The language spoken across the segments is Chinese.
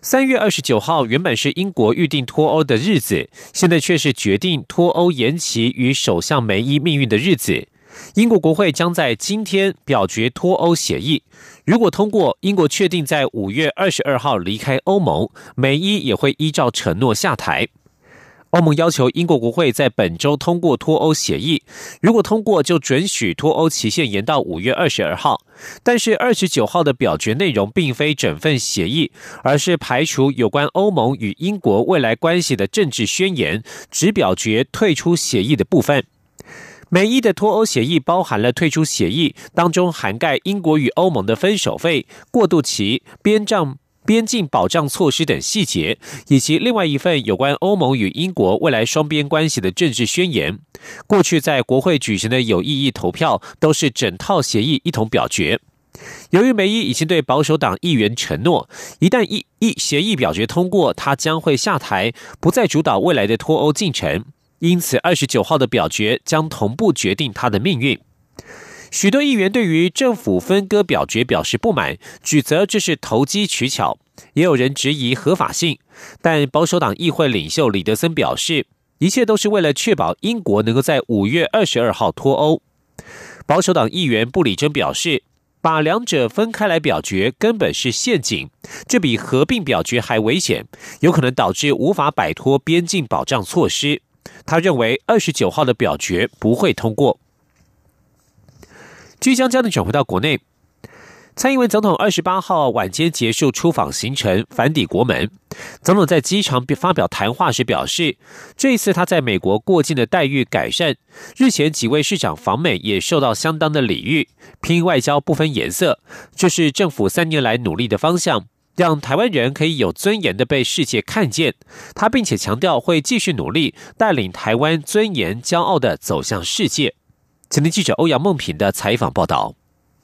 三月二十九号原本是英国预定脱欧的日子，现在却是决定脱欧延期与首相梅伊命运的日子。英国国会将在今天表决脱欧协议，如果通过，英国确定在五月二十二号离开欧盟，梅伊也会依照承诺下台。欧盟要求英国国会在本周通过脱欧协议，如果通过，就准许脱欧期限延到五月二十二号。但是二十九号的表决内容并非整份协议，而是排除有关欧盟与英国未来关系的政治宣言，只表决退出协议的部分。美伊的脱欧协议包含了退出协议当中涵盖英国与欧盟的分手费、过渡期、边账。边境保障措施等细节，以及另外一份有关欧盟与英国未来双边关系的政治宣言。过去在国会举行的有意义投票，都是整套协议一同表决。由于梅伊已经对保守党议员承诺，一旦议议协议表决通过，他将会下台，不再主导未来的脱欧进程。因此，二十九号的表决将同步决定他的命运。许多议员对于政府分割表决表示不满，指责这是投机取巧；也有人质疑合法性。但保守党议会领袖李德森表示，一切都是为了确保英国能够在五月二十二号脱欧。保守党议员布里珍表示，把两者分开来表决根本是陷阱，这比合并表决还危险，有可能导致无法摆脱边境保障措施。他认为二十九号的表决不会通过。即将将你转回到国内，蔡英文总统二十八号晚间结束出访行程，返抵国门。总统在机场发表谈话时表示，这一次他在美国过境的待遇改善，日前几位市长访美也受到相当的礼遇。拼外交不分颜色，这是政府三年来努力的方向，让台湾人可以有尊严的被世界看见。他并且强调会继续努力，带领台湾尊严骄傲的走向世界。前天记者欧阳梦平的采访报道。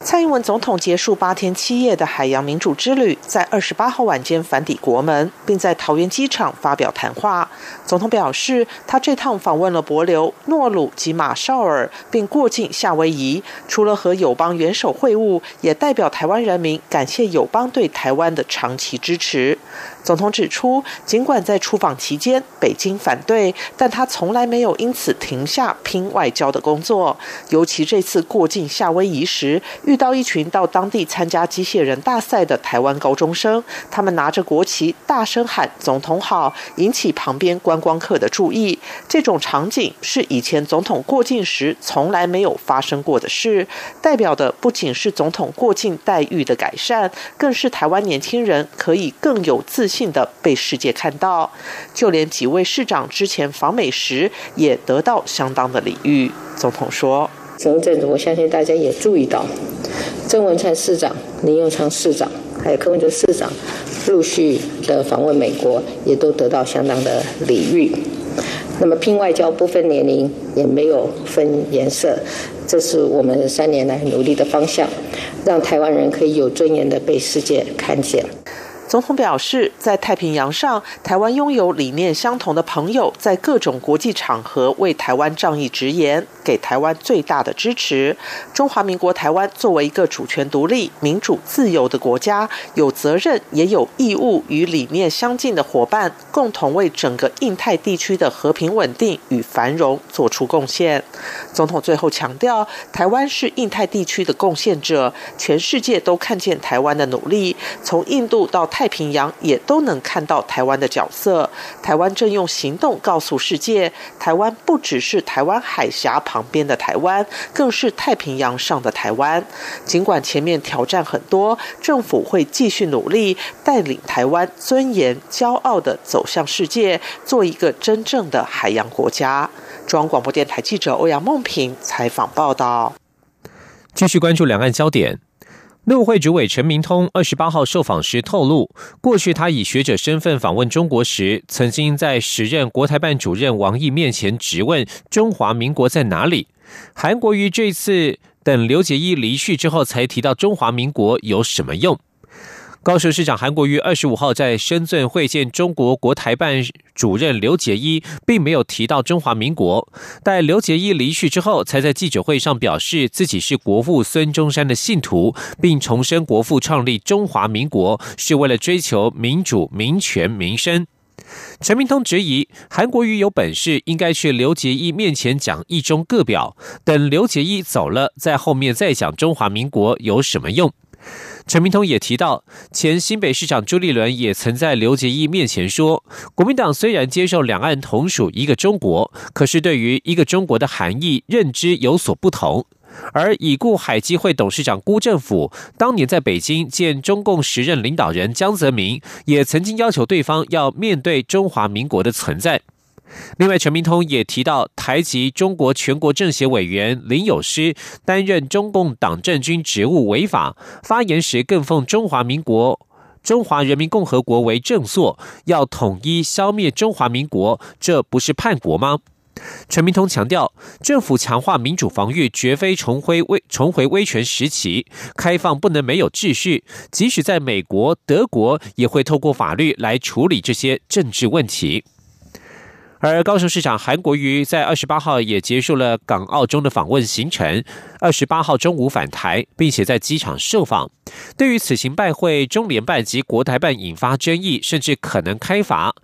蔡英文总统结束八天七夜的海洋民主之旅，在二十八号晚间返抵国门，并在桃园机场发表谈话。总统表示，他这趟访问了博流、诺鲁及马绍尔，并过境夏威夷，除了和友邦元首会晤，也代表台湾人民感谢友邦对台湾的长期支持。总统指出，尽管在出访期间北京反对，但他从来没有因此停下拼外交的工作。尤其这次过境夏威夷时，遇到一群到当地参加机械人大赛的台湾高中生，他们拿着国旗大声喊“总统好”，引起旁边观光客的注意。这种场景是以前总统过境时从来没有发生过的事，代表的不仅是总统过境待遇的改善，更是台湾年轻人可以更有自信。的被世界看到，就连几位市长之前访美时也得到相当的礼遇。总统说：“整阵子，我相信大家也注意到，郑文灿市长、林永昌市长还有柯文哲市长陆续的访问美国，也都得到相当的礼遇。那么拼外交不分年龄，也没有分颜色，这是我们三年来努力的方向，让台湾人可以有尊严的被世界看见。”总统表示，在太平洋上，台湾拥有理念相同的朋友，在各种国际场合为台湾仗义直言，给台湾最大的支持。中华民国台湾作为一个主权独立、民主自由的国家，有责任也有义务与理念相近的伙伴，共同为整个印太地区的和平稳定与繁荣做出贡献。总统最后强调，台湾是印太地区的贡献者，全世界都看见台湾的努力，从印度到。太平洋也都能看到台湾的角色。台湾正用行动告诉世界，台湾不只是台湾海峡旁边的台湾，更是太平洋上的台湾。尽管前面挑战很多，政府会继续努力，带领台湾尊严、骄傲的走向世界，做一个真正的海洋国家。中央广播电台记者欧阳梦平采访报道。继续关注两岸焦点。陆会主委陈明通二十八号受访时透露，过去他以学者身份访问中国时，曾经在时任国台办主任王毅面前质问中华民国在哪里。韩国瑜这次等刘杰一离去之后，才提到中华民国有什么用？高雄市长韩国瑜二十五号在深圳会见中国国台办主任刘杰一，并没有提到中华民国。待刘杰一离去之后，才在记者会上表示自己是国父孙中山的信徒，并重申国父创立中华民国是为了追求民主、民权、民生。陈明通质疑韩国瑜有本事，应该去刘杰一面前讲一中各表，等刘杰一走了，在后面再讲中华民国有什么用？陈明通也提到，前新北市长朱立伦也曾在刘杰一面前说，国民党虽然接受两岸同属一个中国，可是对于一个中国的含义认知有所不同。而已故海基会董事长辜政府当年在北京见中共时任领导人江泽民，也曾经要求对方要面对中华民国的存在。另外，陈明通也提到，台籍中国全国政协委员林有诗担任中共党政军职务违法，发言时更奉中华民国、中华人民共和国为正朔，要统一消灭中华民国，这不是叛国吗？陈明通强调，政府强化民主防御，绝非重回威重回威权时期，开放不能没有秩序，即使在美国、德国，也会透过法律来处理这些政治问题。而高雄市长韩国瑜在二十八号也结束了港澳中的访问行程，二十八号中午返台，并且在机场受访。对于此行拜会中联办及国台办引发争议，甚至可能开罚，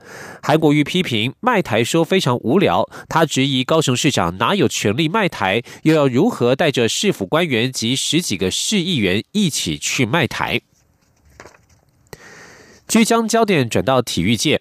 韩国瑜批评卖台说非常无聊。他质疑高雄市长哪有权利卖台，又要如何带着市府官员及十几个市议员一起去卖台？即将焦点转到体育界。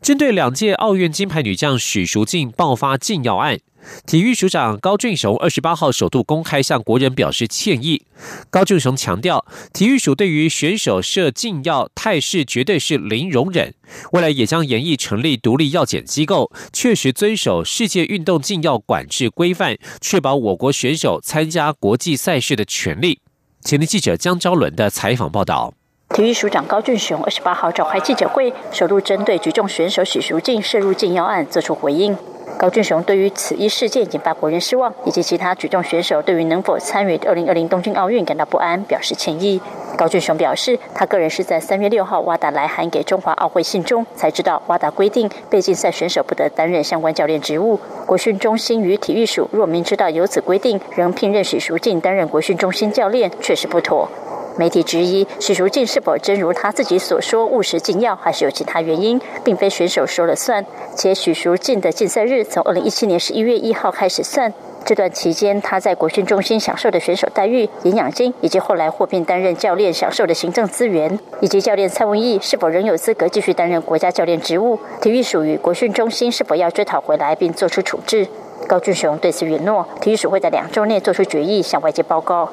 针对两届奥运金牌女将许淑净爆发禁药案，体育署长高俊雄二十八号首度公开向国人表示歉意。高俊雄强调，体育署对于选手涉禁药态势绝对是零容忍，未来也将严议成立独立药检机构，确实遵守世界运动禁药管制规范，确保我国选手参加国际赛事的权利。前天记者江昭伦的采访报道。体育署长高俊雄二十八号召开记者会，首度针对举重选手许淑净涉入禁药案作出回应。高俊雄对于此一事件引发国人失望，以及其他举重选手对于能否参与二零二零东京奥运感到不安，表示歉意。高俊雄表示，他个人是在三月六号瓦达来函给中华奥会信中，才知道瓦达规定被禁赛选手不得担任相关教练职务。国训中心与体育署若明知道有此规定，仍聘任许淑净担任国训中心教练，确实不妥。媒体质疑许淑净是否真如他自己所说误食禁药，还是有其他原因，并非选手说了算。且许淑净的禁赛日从二零一七年十一月一号开始算，这段期间他在国训中心享受的选手待遇、营养金，以及后来获聘担任教练享受的行政资源，以及教练蔡文义是否仍有资格继续担任国家教练职务，体育属于国训中心是否要追讨回来并作出处置。高俊雄对此允诺，体育署会在两周内做出决议，向外界报告。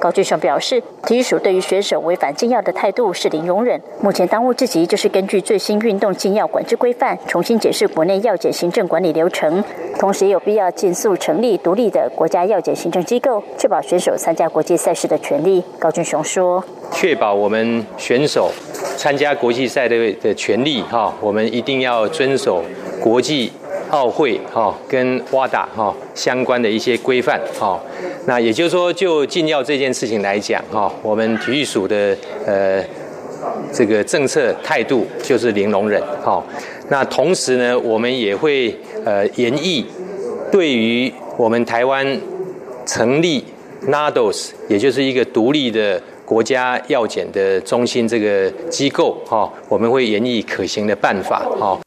高俊雄表示，体育署对于选手违反禁药的态度是零容忍。目前当务之急就是根据最新运动禁药管制规范，重新解释国内药检行政管理流程，同时也有必要尽速成立独立的国家药检行政机构，确保选手参加国际赛事的权利。高俊雄说：“确保我们选手参加国际赛的的权利，哈，我们一定要遵守国际。”奥会哈跟挖达哈相关的一些规范哈，那也就是说，就禁药这件事情来讲哈，我们体育署的呃这个政策态度就是零容忍哈。那同时呢，我们也会呃研议对于我们台湾成立 NADOS，也就是一个独立的国家药检的中心这个机构哈，我们会研议可行的办法哈。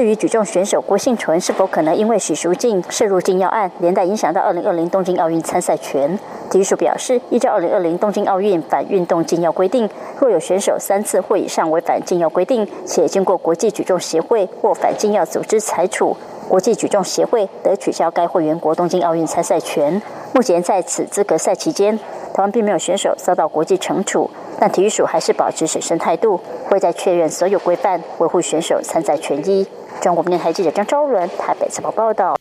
至于举重选手郭幸存是否可能因为许淑净涉入禁药案，连带影响到二零二零东京奥运参赛权？体育署表示，依照二零二零东京奥运反运动禁药规定，若有选手三次或以上违反禁药规定，且经过国际举重协会或反禁药组织裁处，国际举重协会得取消该会员国东京奥运参赛权。目前在此资格赛期间，台湾并没有选手遭到国际惩处。但体育署还是保持审慎态度，会在确认所有规范，维护选手参赛权益。中国电台记者张昭伦台北采访报道。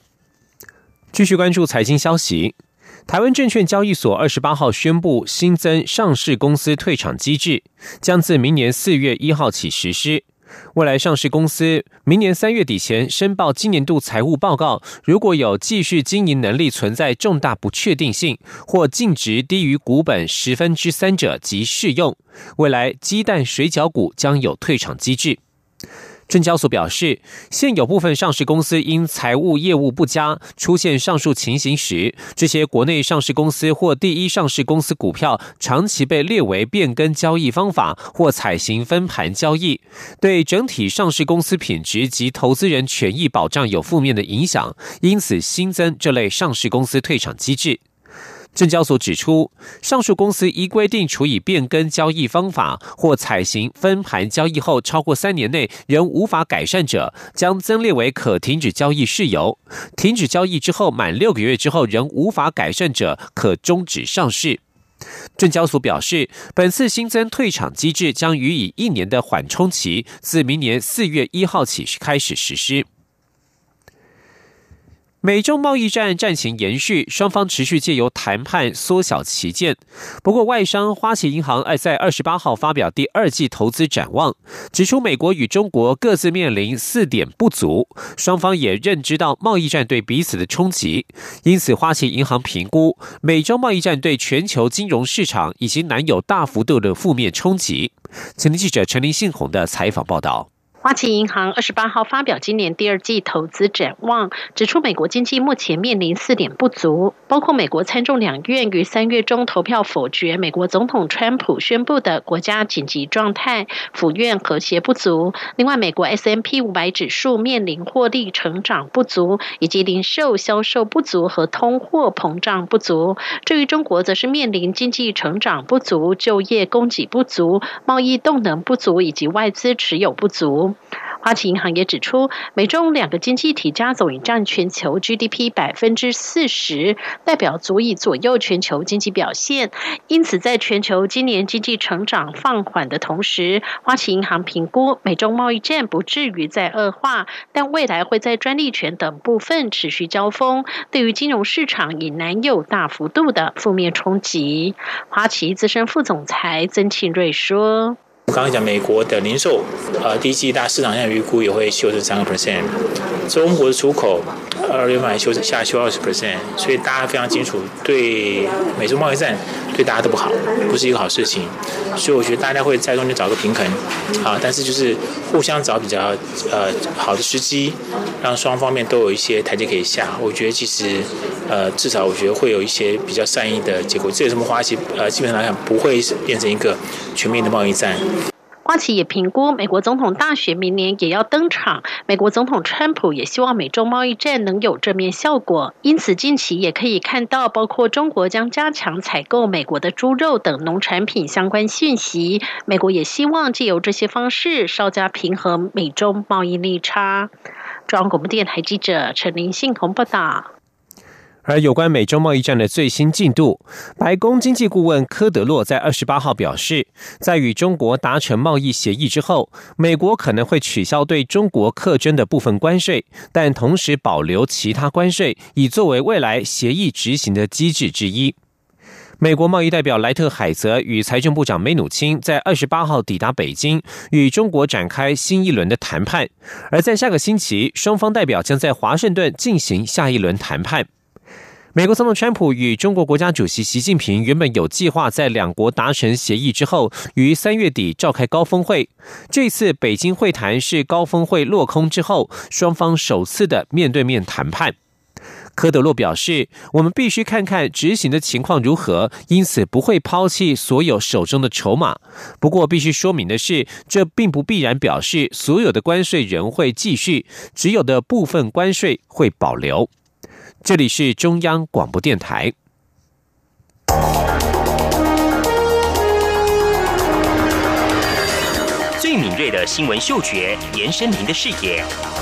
继续关注财经消息，台湾证券交易所二十八号宣布新增上市公司退场机制，将自明年四月一号起实施。未来上市公司明年三月底前申报今年度财务报告，如果有继续经营能力存在重大不确定性，或净值低于股本十分之三者，即适用。未来鸡蛋水饺股将有退场机制。证交所表示，现有部分上市公司因财务业务不佳出现上述情形时，这些国内上市公司或第一上市公司股票长期被列为变更交易方法或采行分盘交易，对整体上市公司品质及投资人权益保障有负面的影响，因此新增这类上市公司退场机制。证交所指出，上述公司依规定处以变更交易方法或采行分盘交易后超过三年内仍无法改善者，将增列为可停止交易事由；停止交易之后满六个月之后仍无法改善者，可终止上市。证交所表示，本次新增退场机制将予以一年的缓冲期，自明年四月一号起开始实施。美中贸易战战情延续，双方持续借由谈判缩小旗舰。不过，外商花旗银行爱在二十八号发表第二季投资展望，指出美国与中国各自面临四点不足，双方也认知到贸易战对彼此的冲击。因此，花旗银行评估美中贸易战对全球金融市场已经难有大幅度的负面冲击。请听记者陈林信宏的采访报道。花旗银行二十八号发表今年第二季投资展望，指出美国经济目前面临四点不足，包括美国参众两院于三月中投票否决美国总统川普宣布的国家紧急状态，府院和谐不足；另外，美国 S M P 五百指数面临获利成长不足，以及零售销售不足和通货膨胀不足。至于中国，则是面临经济成长不足、就业供给不足、贸易动能不足以及外资持有不足。花旗银行也指出，美中两个经济体加总已占全球 GDP 百分之四十，代表足以左右全球经济表现。因此，在全球今年经济成长放缓的同时，花旗银行评估美中贸易战不至于再恶化，但未来会在专利权等部分持续交锋，对于金融市场已难有大幅度的负面冲击。花旗资深副总裁曾庆瑞说。我刚刚讲美国的零售，呃，第一季大市场上预估也会修正三个 percent，中国的出口二月份还修下修二十 percent，所以大家非常清楚，对美中贸易战对大家都不好，不是一个好事情，所以我觉得大家会在中间找个平衡，啊，但是就是互相找比较呃好的时机，让双方面都有一些台阶可以下，我觉得其实呃至少我觉得会有一些比较善意的结果，这有什么花期呃基本上来讲不会变成一个全面的贸易战。花旗也评估，美国总统大选明年也要登场。美国总统川普也希望美中贸易战能有正面效果，因此近期也可以看到，包括中国将加强采购美国的猪肉等农产品相关讯息。美国也希望借由这些方式稍加平衡美中贸易利差。中央广播电台记者陈林信鸿报道。而有关美洲贸易战的最新进度，白宫经济顾问科德洛在二十八号表示，在与中国达成贸易协议之后，美国可能会取消对中国课征的部分关税，但同时保留其他关税，以作为未来协议执行的机制之一。美国贸易代表莱特海泽与财政部长梅努钦在二十八号抵达北京，与中国展开新一轮的谈判，而在下个星期，双方代表将在华盛顿进行下一轮谈判。美国总统川普与中国国家主席习近平原本有计划在两国达成协议之后，于三月底召开高峰会。这次北京会谈是高峰会落空之后，双方首次的面对面谈判。科德洛表示：“我们必须看看执行的情况如何，因此不会抛弃所有手中的筹码。不过，必须说明的是，这并不必然表示所有的关税仍会继续，只有的部分关税会保留。”这里是中央广播电台。最敏锐的新闻嗅觉，延伸您的视野，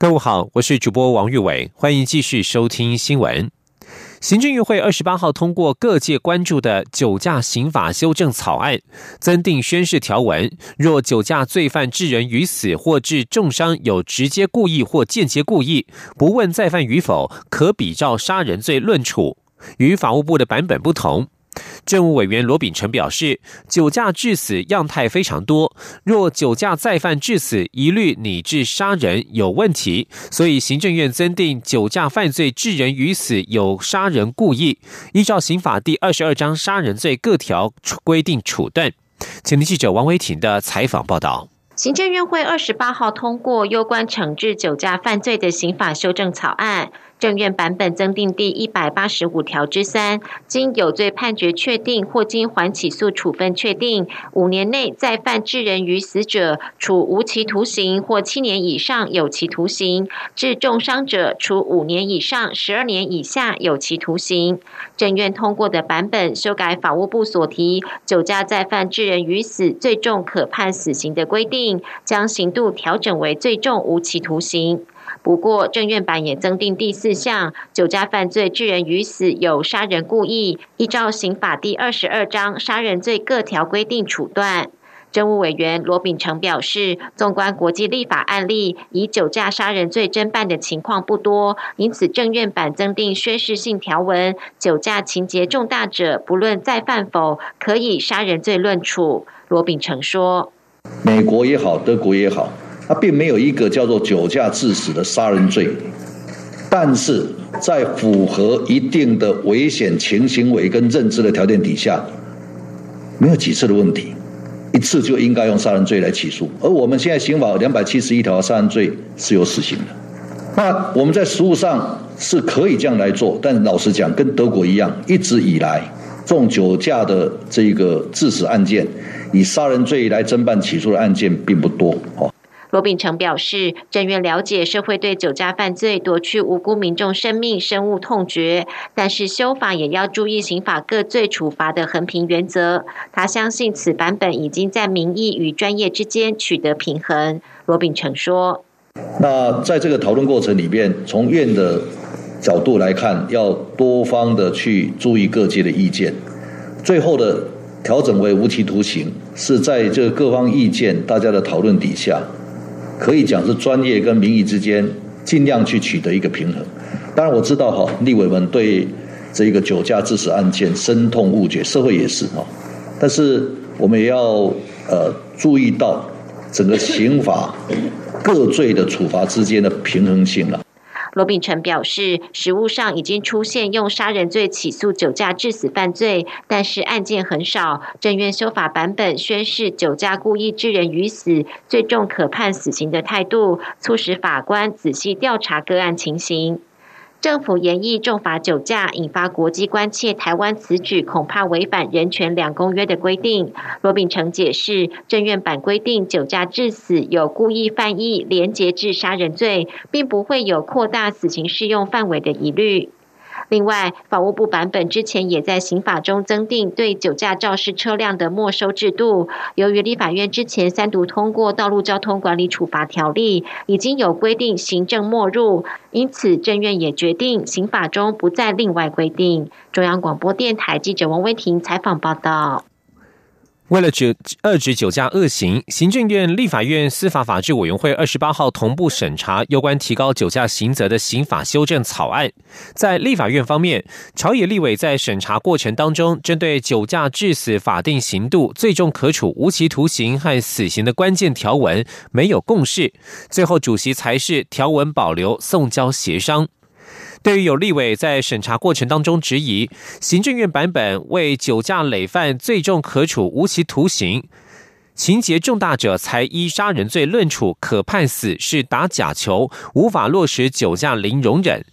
各位好，我是主播王玉伟，欢迎继续收听新闻。行政院会二十八号通过各界关注的酒驾刑法修正草案，增订宣誓条文：若酒驾罪犯致人于死或致重伤，有直接故意或间接故意，不问再犯与否，可比照杀人罪论处。与法务部的版本不同。政务委员罗秉成表示，酒驾致死样态非常多，若酒驾再犯致死，一律拟致杀人有问题，所以行政院增订酒驾犯罪致人于死有杀人故意，依照刑法第二十二章杀人罪各条规定处断。请听记者王维婷的采访报道。行政院会二十八号通过有关惩治酒驾犯罪的刑法修正草案。政院版本增订第一百八十五条之三，经有罪判决确定或经缓起诉处分确定，五年内再犯致人于死者，处无期徒刑或七年以上有期徒刑；致重伤者，处五年以上十二年以下有期徒刑。政院通过的版本修改法务部所提酒驾再犯致人于死，最重可判死刑的规定，将刑度调整为最重无期徒刑。不过，政院版也增订第四项：酒驾犯罪致人于死有杀人故意，依照刑法第二十二章杀人罪各条规定处断。政务委员罗秉成表示，纵观国际立法案例，以酒驾杀人罪侦办的情况不多，因此政院版增订宣誓性条文：酒驾情节重大者，不论再犯否，可以杀人罪论处。罗秉成说：“美国也好，德国也好。”它并没有一个叫做酒驾致死的杀人罪，但是在符合一定的危险情行为跟认知的条件底下，没有几次的问题，一次就应该用杀人罪来起诉。而我们现在刑法两百七十一条杀人罪是有死刑的，那我们在实务上是可以这样来做，但老实讲，跟德国一样，一直以来这种酒驾的这个致死案件，以杀人罪来侦办起诉的案件并不多哦。罗秉成表示，正院了解社会对酒驾犯罪夺去无辜民众生命深恶痛绝，但是修法也要注意刑法各罪处罚的衡平原则。他相信此版本已经在民意与专业之间取得平衡。罗秉成说：“那在这个讨论过程里面，从院的角度来看，要多方的去注意各界的意见，最后的调整为无期徒刑，是在这各方意见大家的讨论底下。”可以讲是专业跟民意之间尽量去取得一个平衡。当然我知道哈，立委们对这个酒驾致死案件深痛误解，社会也是哈。但是我们也要呃注意到整个刑法各罪的处罚之间的平衡性了。罗秉成表示，实务上已经出现用杀人罪起诉酒驾致死犯罪，但是案件很少。正院修法版本宣示酒驾故意致人于死，最重可判死刑的态度，促使法官仔细调查个案情形。政府严议重罚酒驾，引发国际关切。台湾此举恐怕违反人权两公约的规定。罗秉成解释，政院版规定酒驾致死有故意犯意，连结致杀人罪，并不会有扩大死刑适用范围的疑虑。另外，法务部版本之前也在刑法中增订对酒驾肇事车辆的没收制度。由于立法院之前三读通过《道路交通管理处罚条例》，已经有规定行政没入，因此政院也决定刑法中不再另外规定。中央广播电台记者王威婷采访报道。为了止遏制酒驾恶行，行政院、立法院司法法制委员会二十八号同步审查有关提高酒驾刑责的刑法修正草案。在立法院方面，朝野立委在审查过程当中，针对酒驾致死法定刑度最终可处无期徒刑和死刑的关键条文没有共识，最后主席才是条文保留送交协商。对于有立委在审查过程当中质疑行政院版本为酒驾累犯最重可处无期徒刑，情节重大者才依杀人罪论处，可判死是打假球，无法落实酒驾零容忍。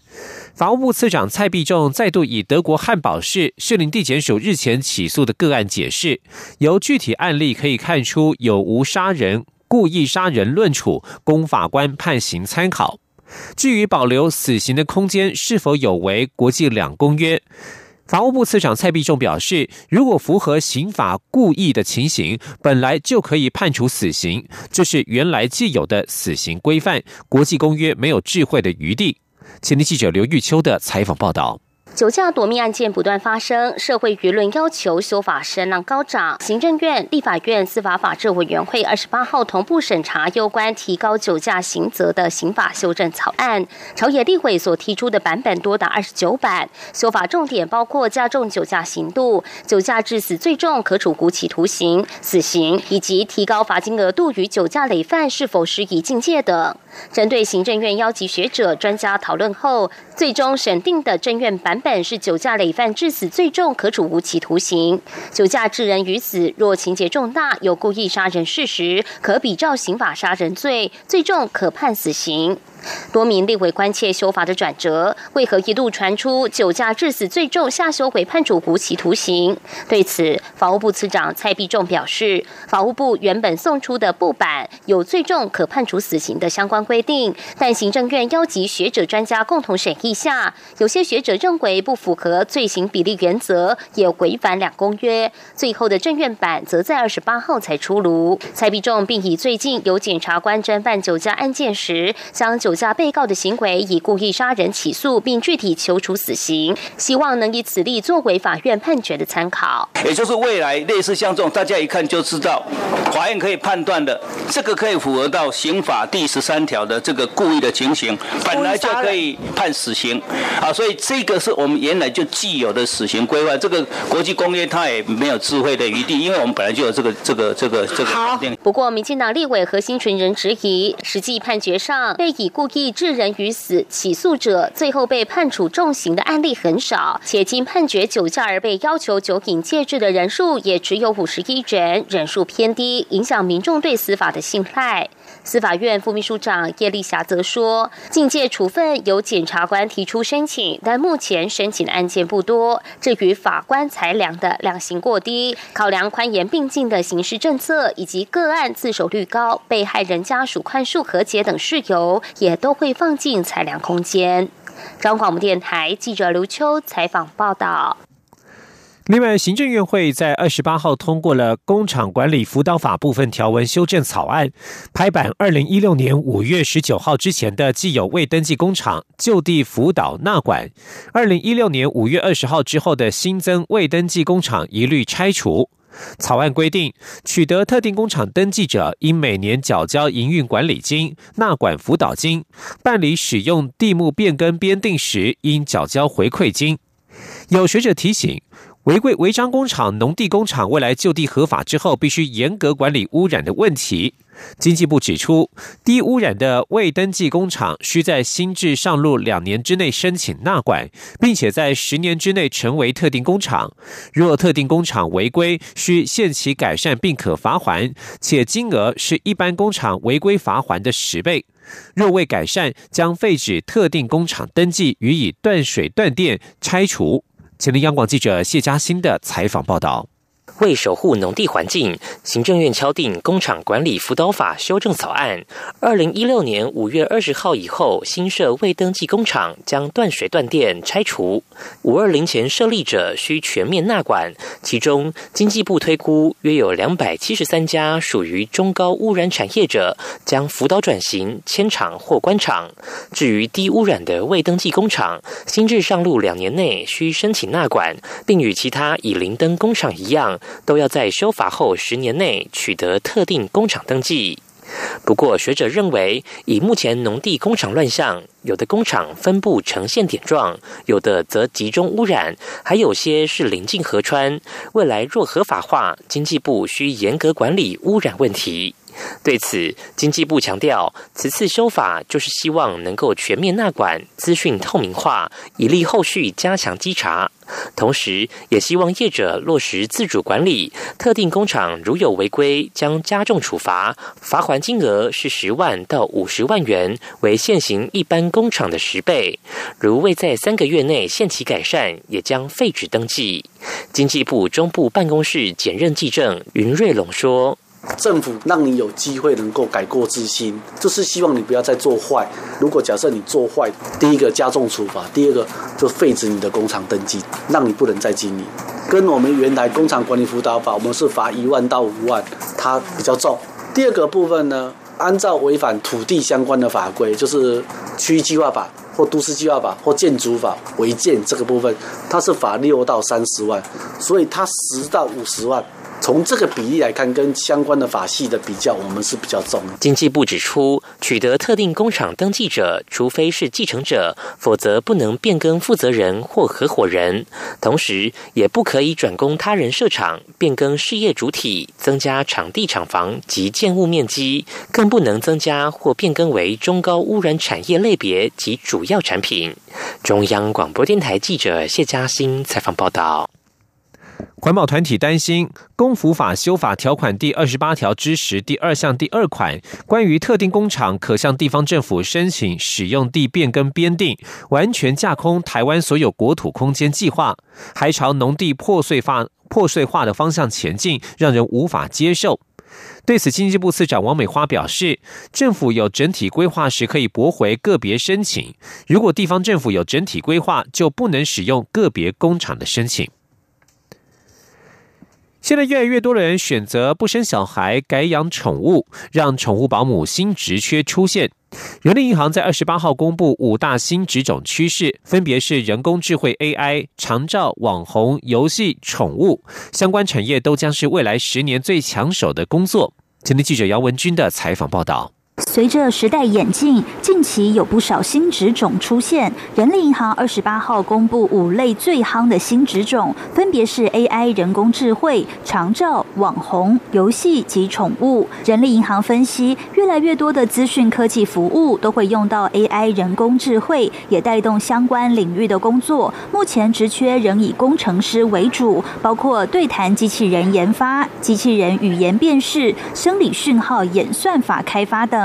法务部次长蔡必仲再度以德国汉堡市士林地检署日前起诉的个案解释，由具体案例可以看出有无杀人、故意杀人论处，供法官判刑参考。至于保留死刑的空间是否有违国际两公约，法务部次长蔡必仲表示，如果符合刑法故意的情形，本来就可以判处死刑，这是原来既有的死刑规范，国际公约没有智慧的余地。前天记者刘玉秋的采访报道。酒驾夺命案件不断发生，社会舆论要求修法声浪高涨。行政院、立法院司法法制委员会二十八号同步审查有关提高酒驾刑责的刑法修正草案。朝野立委所提出的版本多达二十九版，修法重点包括加重酒驾刑度、酒驾致死最重可处无期徒刑、死刑，以及提高罚金额度与酒驾累犯是否适宜境界等。针对行政院邀集学者专家讨论后，最终审定的政院版本是酒驾累犯致死最重可处无期徒刑；酒驾致人于死，若情节重大有故意杀人事实，可比照刑法杀人罪，最重可判死刑。多名立委关切修法的转折，为何一度传出酒驾致死最重下修为判处无期徒刑？对此，法务部次长蔡必仲表示，法务部原本送出的布版有最重可判处死刑的相关规定，但行政院邀集学者专家共同审议下，有些学者认为不符合罪行比例原则，也违反两公约。最后的政院版则在二十八号才出炉。蔡必仲并以最近有检察官侦办酒驾案件时，将酒下被告的行为以故意杀人起诉，并具体求处死刑，希望能以此例作为法院判决的参考。也就是未来类似像这种，大家一看就知道，法院可以判断的，这个可以符合到刑法第十三条的这个故意的情形，本来就可以判死刑啊。所以这个是我们原来就既有的死刑规划，这个国际公约它也没有智慧的余地，因为我们本来就有这个这个这个这个。好。不过，民进党立委核心群人质疑，实际判决上被以故意致人于死，起诉者最后被判处重刑的案例很少，且经判决酒驾而被要求酒瘾戒制的人数也只有五十一人，人数偏低，影响民众对司法的信赖。司法院副秘书长叶丽霞则说，境界处分由检察官提出申请，但目前申请的案件不多，至于法官裁量的量刑过低、考量宽严并进的刑事政策，以及个案自首率高、被害人家属宽恕和解等事由，也都会放进裁量空间。中广播电台记者刘秋采访报道。另外，行政院会在二十八号通过了工厂管理辅导法部分条文修正草案，拍板二零一六年五月十九号之前的既有未登记工厂就地辅导纳管，二零一六年五月二十号之后的新增未登记工厂一律拆除。草案规定，取得特定工厂登记者，应每年缴交营运管理金、纳管辅导金；办理使用地目变更编定时，应缴交回馈金。有学者提醒。违规违章工厂、农地工厂未来就地合法之后，必须严格管理污染的问题。经济部指出，低污染的未登记工厂需在新制上路两年之内申请纳管，并且在十年之内成为特定工厂。若特定工厂违规，需限期改善并可罚还，且金额是一般工厂违规罚还的十倍。若未改善，将废止特定工厂登记，予以断水断电、拆除。前天央广记者谢佳欣的采访报道。为守护农地环境，行政院敲定工厂管理辅导法修正草案。二零一六年五月二十号以后，新设未登记工厂将断水断电拆除。五二零前设立者需全面纳管，其中经济部推估约有两百七十三家属于中高污染产业者，将辅导转型迁厂或关厂。至于低污染的未登记工厂，新制上路两年内需申请纳管，并与其他已零登工厂一样。都要在修法后十年内取得特定工厂登记。不过，学者认为，以目前农地工厂乱象，有的工厂分布呈现点状，有的则集中污染，还有些是临近河川。未来若合法化，经济部需严格管理污染问题。对此，经济部强调，此次修法就是希望能够全面纳管、资讯透明化，以利后续加强稽查。同时，也希望业者落实自主管理，特定工厂如有违规，将加重处罚，罚款金额是十万到五十万元，为现行一般工厂的十倍。如未在三个月内限期改善，也将废止登记。经济部中部办公室检任技正云瑞龙说。政府让你有机会能够改过自新，就是希望你不要再做坏。如果假设你做坏，第一个加重处罚，第二个就废止你的工厂登记，让你不能再经营。跟我们原来工厂管理辅导法，我们是罚一万到五万，它比较重。第二个部分呢，按照违反土地相关的法规，就是区域计划法或都市计划法或建筑法违建这个部分，它是罚六到三十万，所以它十到五十万。从这个比例来看，跟相关的法系的比较，我们是比较重。经济部指出，取得特定工厂登记者，除非是继承者，否则不能变更负责人或合伙人。同时，也不可以转供他人设厂、变更事业主体、增加场地厂房及建物面积，更不能增加或变更为中高污染产业类别及主要产品。中央广播电台记者谢嘉欣采访报道。环保团体担心，公服法修法条款第二十八条之十第二项第二款，关于特定工厂可向地方政府申请使用地变更编定，完全架空台湾所有国土空间计划，还朝农地破碎化、破碎化的方向前进，让人无法接受。对此，经济部次长王美花表示，政府有整体规划时可以驳回个别申请，如果地方政府有整体规划，就不能使用个别工厂的申请。现在越来越多的人选择不生小孩，改养宠物，让宠物保姆新职缺出现。人力银行在二十八号公布五大新职种趋势，分别是人工智慧 AI、长照、网红、游戏、宠物相关产业，都将是未来十年最抢手的工作。今天记者姚文军的采访报道。随着时代演进，近期有不少新职种出现。人力银行二十八号公布五类最夯的新职种，分别是 AI、人工智慧、长照、网红、游戏及宠物。人力银行分析，越来越多的资讯科技服务都会用到 AI 人工智慧，也带动相关领域的工作。目前职缺仍以工程师为主，包括对谈机器人研发、机器人语言辨识、生理讯号演算法开发等。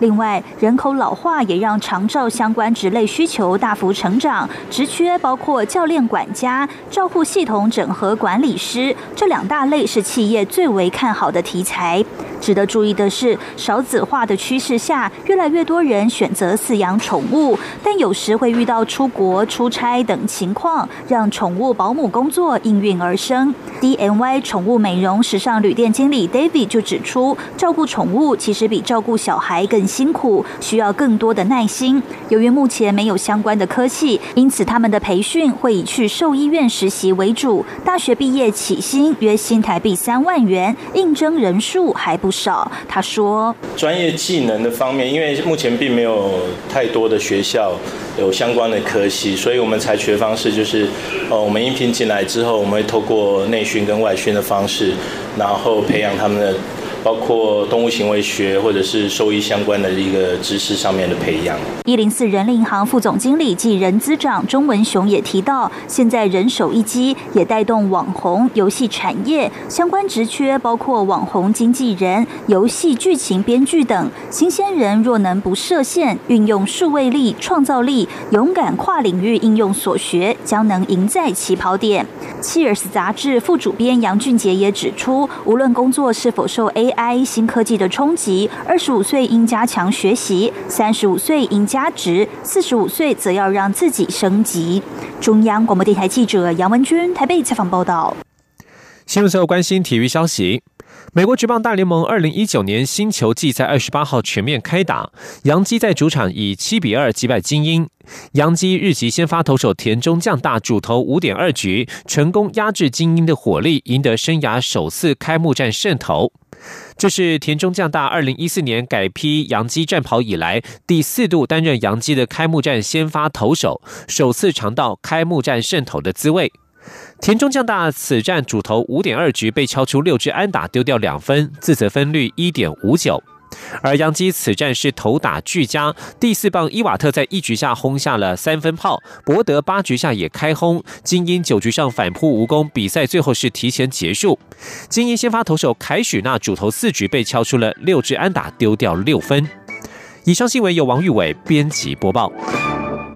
另外，人口老化也让长照相关职类需求大幅成长，职缺包括教练、管家、照护系统整合管理师这两大类是企业最为看好的题材。值得注意的是，少子化的趋势下，越来越多人选择饲养宠物，但有时会遇到出国、出差等情况，让宠物保姆工作应运而生。DNY 宠物美容时尚旅店经理 David 就指出，照顾宠物其实比照顾小孩更辛苦，需要更多的耐心。由于目前没有相关的科系，因此他们的培训会以去兽医院实习为主。大学毕业起薪约新台币三万元，应征人数还不。少，他说，专业技能的方面，因为目前并没有太多的学校有相关的科系，所以我们采取的方式就是，呃，我们应聘进来之后，我们会透过内训跟外训的方式，然后培养他们的。包括动物行为学或者是兽医相关的一个知识上面的培养。一零四人力银行副总经理暨人资长钟文雄也提到，现在人手一机，也带动网红游戏产业相关职缺，包括网红经纪人、游戏剧情编剧等。新鲜人若能不设限，运用数位力、创造力，勇敢跨领域应用所学，将能赢在起跑点。Cheers 杂志副主编杨俊杰也指出，无论工作是否受 A I 新科技的冲击，二十五岁应加强学习，三十五岁应加值，四十五岁则要让自己升级。中央广播电台记者杨文君台北采访报道。新闻最后关心体育消息。美国职棒大联盟二零一九年新球季在二十八号全面开打，洋基在主场以七比二击败精英。洋基日籍先发投手田中将大主投五点二局，成功压制精英的火力，赢得生涯首次开幕战胜投。这是田中将大二零一四年改披洋基战袍以来第四度担任洋基的开幕战先发投手，首次尝到开幕战胜投的滋味。田中将大此战主投五点二局被敲出六支安打，丢掉两分，自责分率一点五九。而杨基此战是头打俱佳，第四棒伊瓦特在一局下轰下了三分炮，博德八局下也开轰，精英九局上反扑无功，比赛最后是提前结束。精英先发投手凯许纳主投四局被敲出了六支安打，丢掉六分。以上新闻由王玉伟编辑播报。